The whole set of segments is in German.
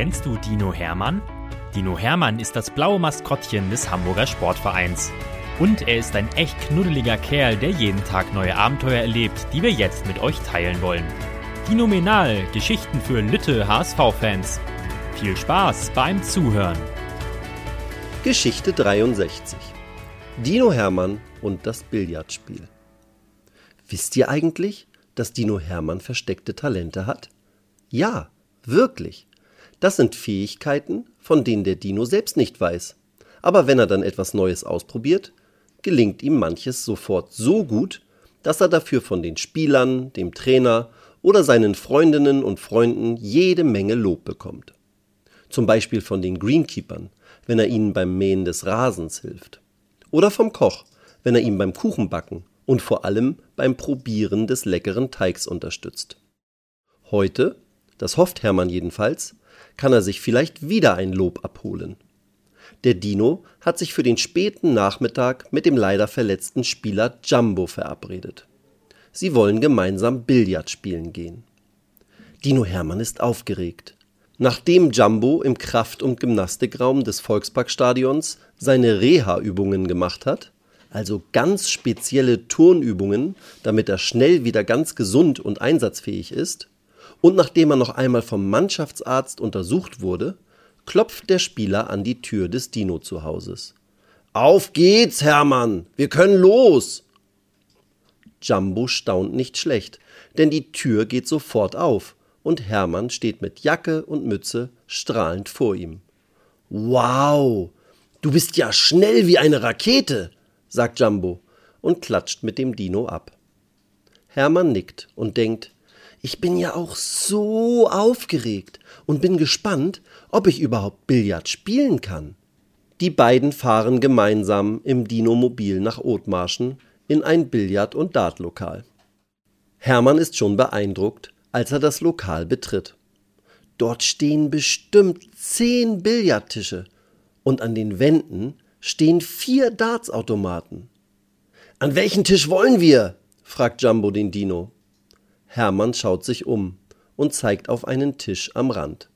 Kennst du Dino Hermann? Dino Hermann ist das blaue Maskottchen des Hamburger Sportvereins. Und er ist ein echt knuddeliger Kerl, der jeden Tag neue Abenteuer erlebt, die wir jetzt mit euch teilen wollen. Dinominal, Geschichten für Lütte HSV-Fans. Viel Spaß beim Zuhören. Geschichte 63 Dino Hermann und das Billardspiel. Wisst ihr eigentlich, dass Dino Hermann versteckte Talente hat? Ja, wirklich. Das sind Fähigkeiten, von denen der Dino selbst nicht weiß. Aber wenn er dann etwas Neues ausprobiert, gelingt ihm manches sofort so gut, dass er dafür von den Spielern, dem Trainer oder seinen Freundinnen und Freunden jede Menge Lob bekommt. Zum Beispiel von den Greenkeepern, wenn er ihnen beim Mähen des Rasens hilft. Oder vom Koch, wenn er ihm beim Kuchenbacken und vor allem beim Probieren des leckeren Teigs unterstützt. Heute, das hofft Hermann jedenfalls, kann er sich vielleicht wieder ein Lob abholen. Der Dino hat sich für den späten Nachmittag mit dem leider verletzten Spieler Jumbo verabredet. Sie wollen gemeinsam Billard spielen gehen. Dino Hermann ist aufgeregt. Nachdem Jumbo im Kraft- und Gymnastikraum des Volksparkstadions seine Reha-Übungen gemacht hat, also ganz spezielle Turnübungen, damit er schnell wieder ganz gesund und einsatzfähig ist, und nachdem er noch einmal vom Mannschaftsarzt untersucht wurde, klopft der Spieler an die Tür des Dino-Zuhauses. Auf geht's, Hermann, wir können los! Jumbo staunt nicht schlecht, denn die Tür geht sofort auf und Hermann steht mit Jacke und Mütze strahlend vor ihm. Wow, du bist ja schnell wie eine Rakete, sagt Jumbo und klatscht mit dem Dino ab. Hermann nickt und denkt, ich bin ja auch so aufgeregt und bin gespannt, ob ich überhaupt Billard spielen kann. Die beiden fahren gemeinsam im Dino-Mobil nach Othmarschen in ein Billard- und Dartlokal. Hermann ist schon beeindruckt, als er das Lokal betritt. Dort stehen bestimmt zehn Billardtische und an den Wänden stehen vier Dartsautomaten. An welchen Tisch wollen wir? fragt Jumbo den Dino. Hermann schaut sich um und zeigt auf einen Tisch am Rand.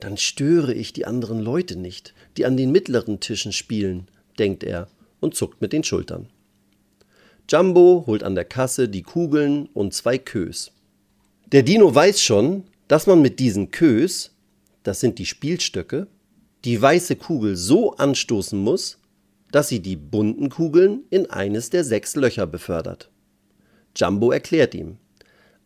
Dann störe ich die anderen Leute nicht, die an den mittleren Tischen spielen, denkt er und zuckt mit den Schultern. Jumbo holt an der Kasse die Kugeln und zwei Kös. Der Dino weiß schon, dass man mit diesen Kös, das sind die Spielstöcke, die weiße Kugel so anstoßen muss, dass sie die bunten Kugeln in eines der sechs Löcher befördert. Jumbo erklärt ihm.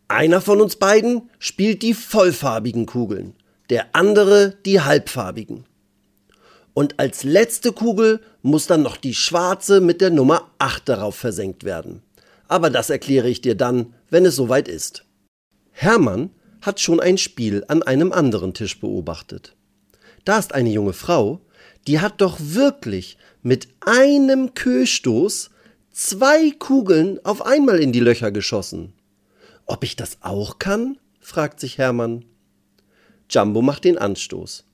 Einer von uns beiden spielt die vollfarbigen Kugeln, der andere die halbfarbigen. Und als letzte Kugel muss dann noch die schwarze mit der Nummer 8 darauf versenkt werden. Aber das erkläre ich dir dann, wenn es soweit ist. Hermann hat schon ein Spiel an einem anderen Tisch beobachtet. Da ist eine junge Frau, die hat doch wirklich mit einem Köstoß zwei Kugeln auf einmal in die Löcher geschossen. Ob ich das auch kann? fragt sich Hermann. Jumbo macht den Anstoß.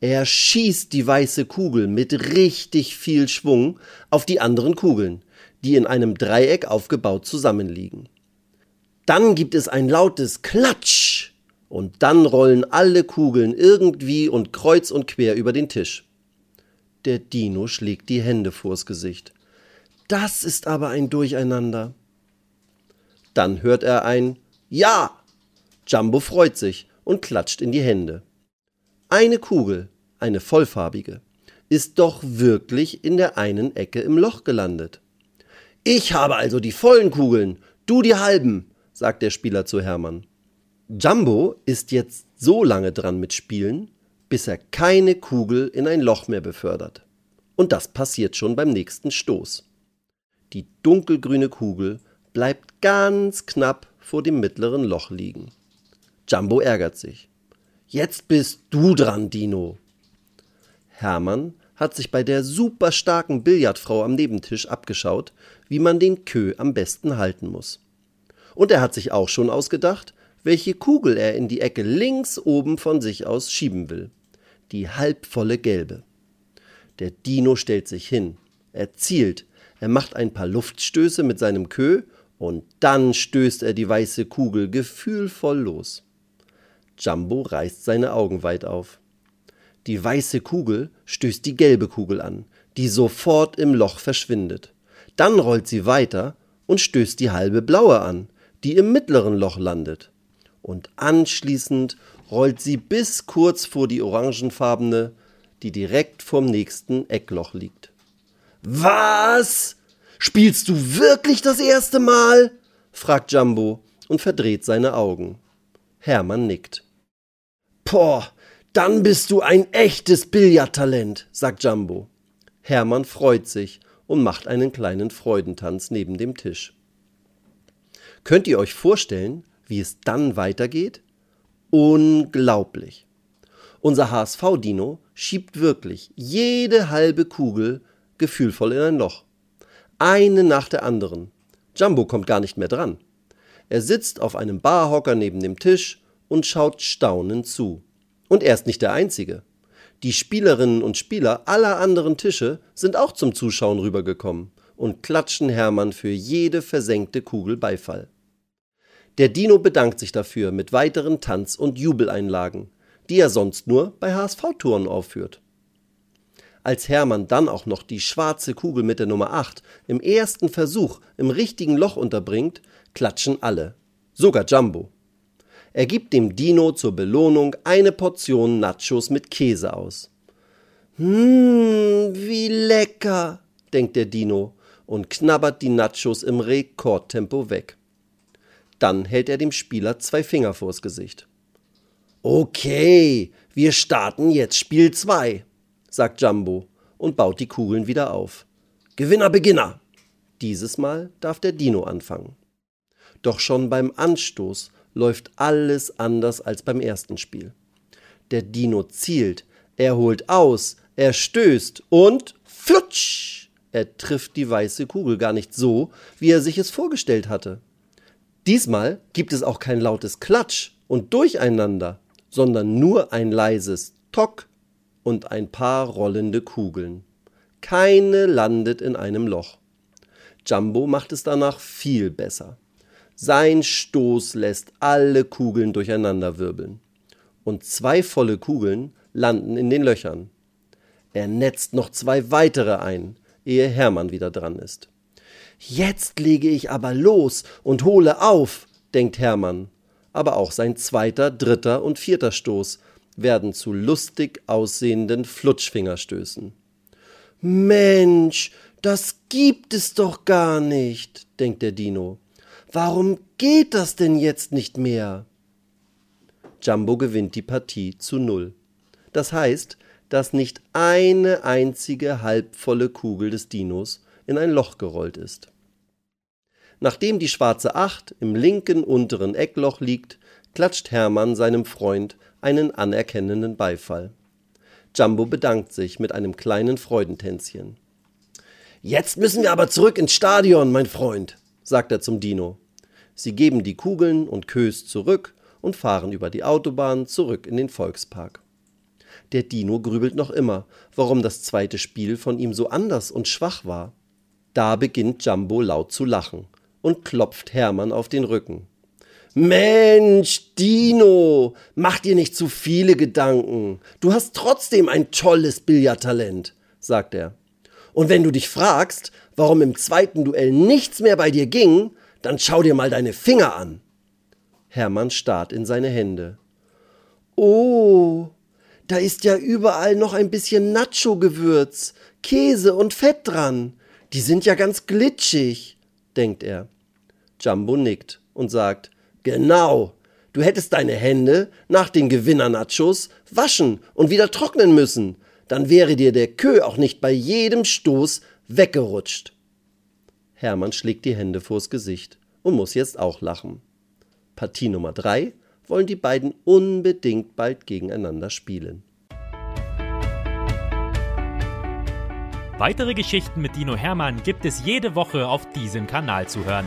Er schießt die weiße Kugel mit richtig viel Schwung auf die anderen Kugeln, die in einem Dreieck aufgebaut zusammenliegen. Dann gibt es ein lautes Klatsch und dann rollen alle Kugeln irgendwie und kreuz und quer über den Tisch. Der Dino schlägt die Hände vors Gesicht. Das ist aber ein Durcheinander. Dann hört er ein Ja. Jumbo freut sich und klatscht in die Hände. Eine Kugel, eine vollfarbige, ist doch wirklich in der einen Ecke im Loch gelandet. Ich habe also die vollen Kugeln, du die halben, sagt der Spieler zu Hermann. Jumbo ist jetzt so lange dran mit Spielen, bis er keine Kugel in ein Loch mehr befördert. Und das passiert schon beim nächsten Stoß. Die dunkelgrüne Kugel bleibt ganz knapp vor dem mittleren Loch liegen. Jumbo ärgert sich. Jetzt bist du dran, Dino. Hermann hat sich bei der super starken Billardfrau am Nebentisch abgeschaut, wie man den Kö am besten halten muss. Und er hat sich auch schon ausgedacht, welche Kugel er in die Ecke links oben von sich aus schieben will. Die halbvolle gelbe. Der Dino stellt sich hin. Er zielt. Er macht ein paar Luftstöße mit seinem Kö und dann stößt er die weiße Kugel gefühlvoll los. Jumbo reißt seine Augen weit auf. Die weiße Kugel stößt die gelbe Kugel an, die sofort im Loch verschwindet. Dann rollt sie weiter und stößt die halbe blaue an, die im mittleren Loch landet. Und anschließend rollt sie bis kurz vor die orangenfarbene, die direkt vorm nächsten Eckloch liegt. Was? Spielst du wirklich das erste Mal? fragt Jumbo und verdreht seine Augen. Hermann nickt. Boah, dann bist du ein echtes Billardtalent, sagt Jumbo. Hermann freut sich und macht einen kleinen Freudentanz neben dem Tisch. Könnt ihr euch vorstellen, wie es dann weitergeht? Unglaublich. Unser HSV-Dino schiebt wirklich jede halbe Kugel gefühlvoll in ein Loch. Eine nach der anderen. Jumbo kommt gar nicht mehr dran. Er sitzt auf einem Barhocker neben dem Tisch und schaut staunend zu. Und er ist nicht der Einzige. Die Spielerinnen und Spieler aller anderen Tische sind auch zum Zuschauen rübergekommen und klatschen Hermann für jede versenkte Kugel Beifall. Der Dino bedankt sich dafür mit weiteren Tanz- und Jubeleinlagen, die er sonst nur bei HSV-Touren aufführt. Als Hermann dann auch noch die schwarze Kugel mit der Nummer 8 im ersten Versuch im richtigen Loch unterbringt, klatschen alle, sogar Jumbo. Er gibt dem Dino zur Belohnung eine Portion Nachos mit Käse aus. Hm, wie lecker, denkt der Dino und knabbert die Nachos im Rekordtempo weg. Dann hält er dem Spieler zwei Finger vors Gesicht. Okay, wir starten jetzt Spiel 2, sagt Jumbo und baut die Kugeln wieder auf. Gewinner, Beginner! Dieses Mal darf der Dino anfangen. Doch schon beim Anstoß läuft alles anders als beim ersten Spiel. Der Dino zielt, er holt aus, er stößt und flutsch! Er trifft die weiße Kugel gar nicht so, wie er sich es vorgestellt hatte. Diesmal gibt es auch kein lautes Klatsch und Durcheinander, sondern nur ein leises Tock und ein paar rollende Kugeln. Keine landet in einem Loch. Jumbo macht es danach viel besser. Sein Stoß lässt alle Kugeln durcheinanderwirbeln. Und zwei volle Kugeln landen in den Löchern. Er netzt noch zwei weitere ein, ehe Hermann wieder dran ist. Jetzt lege ich aber los und hole auf, denkt Hermann aber auch sein zweiter, dritter und vierter Stoß werden zu lustig aussehenden Flutschfingerstößen. Mensch, das gibt es doch gar nicht, denkt der Dino. Warum geht das denn jetzt nicht mehr? Jumbo gewinnt die Partie zu null. Das heißt, dass nicht eine einzige halbvolle Kugel des Dinos in ein Loch gerollt ist. Nachdem die schwarze Acht im linken unteren Eckloch liegt, klatscht Hermann seinem Freund einen anerkennenden Beifall. Jumbo bedankt sich mit einem kleinen Freudentänzchen. Jetzt müssen wir aber zurück ins Stadion, mein Freund, sagt er zum Dino. Sie geben die Kugeln und Kös zurück und fahren über die Autobahn zurück in den Volkspark. Der Dino grübelt noch immer, warum das zweite Spiel von ihm so anders und schwach war. Da beginnt Jumbo laut zu lachen und klopft Hermann auf den Rücken. Mensch, Dino, mach dir nicht zu viele Gedanken. Du hast trotzdem ein tolles Billardtalent, sagt er. Und wenn du dich fragst, warum im zweiten Duell nichts mehr bei dir ging, dann schau dir mal deine Finger an. Hermann starrt in seine Hände. Oh, da ist ja überall noch ein bisschen Nacho-Gewürz, Käse und Fett dran. Die sind ja ganz glitschig denkt er. Jumbo nickt und sagt, Genau, du hättest deine Hände nach den Gewinner-Nachos waschen und wieder trocknen müssen. Dann wäre dir der Kö auch nicht bei jedem Stoß weggerutscht. Hermann schlägt die Hände vors Gesicht und muss jetzt auch lachen. Partie Nummer drei wollen die beiden unbedingt bald gegeneinander spielen. Weitere Geschichten mit Dino Hermann gibt es jede Woche auf diesem Kanal zu hören.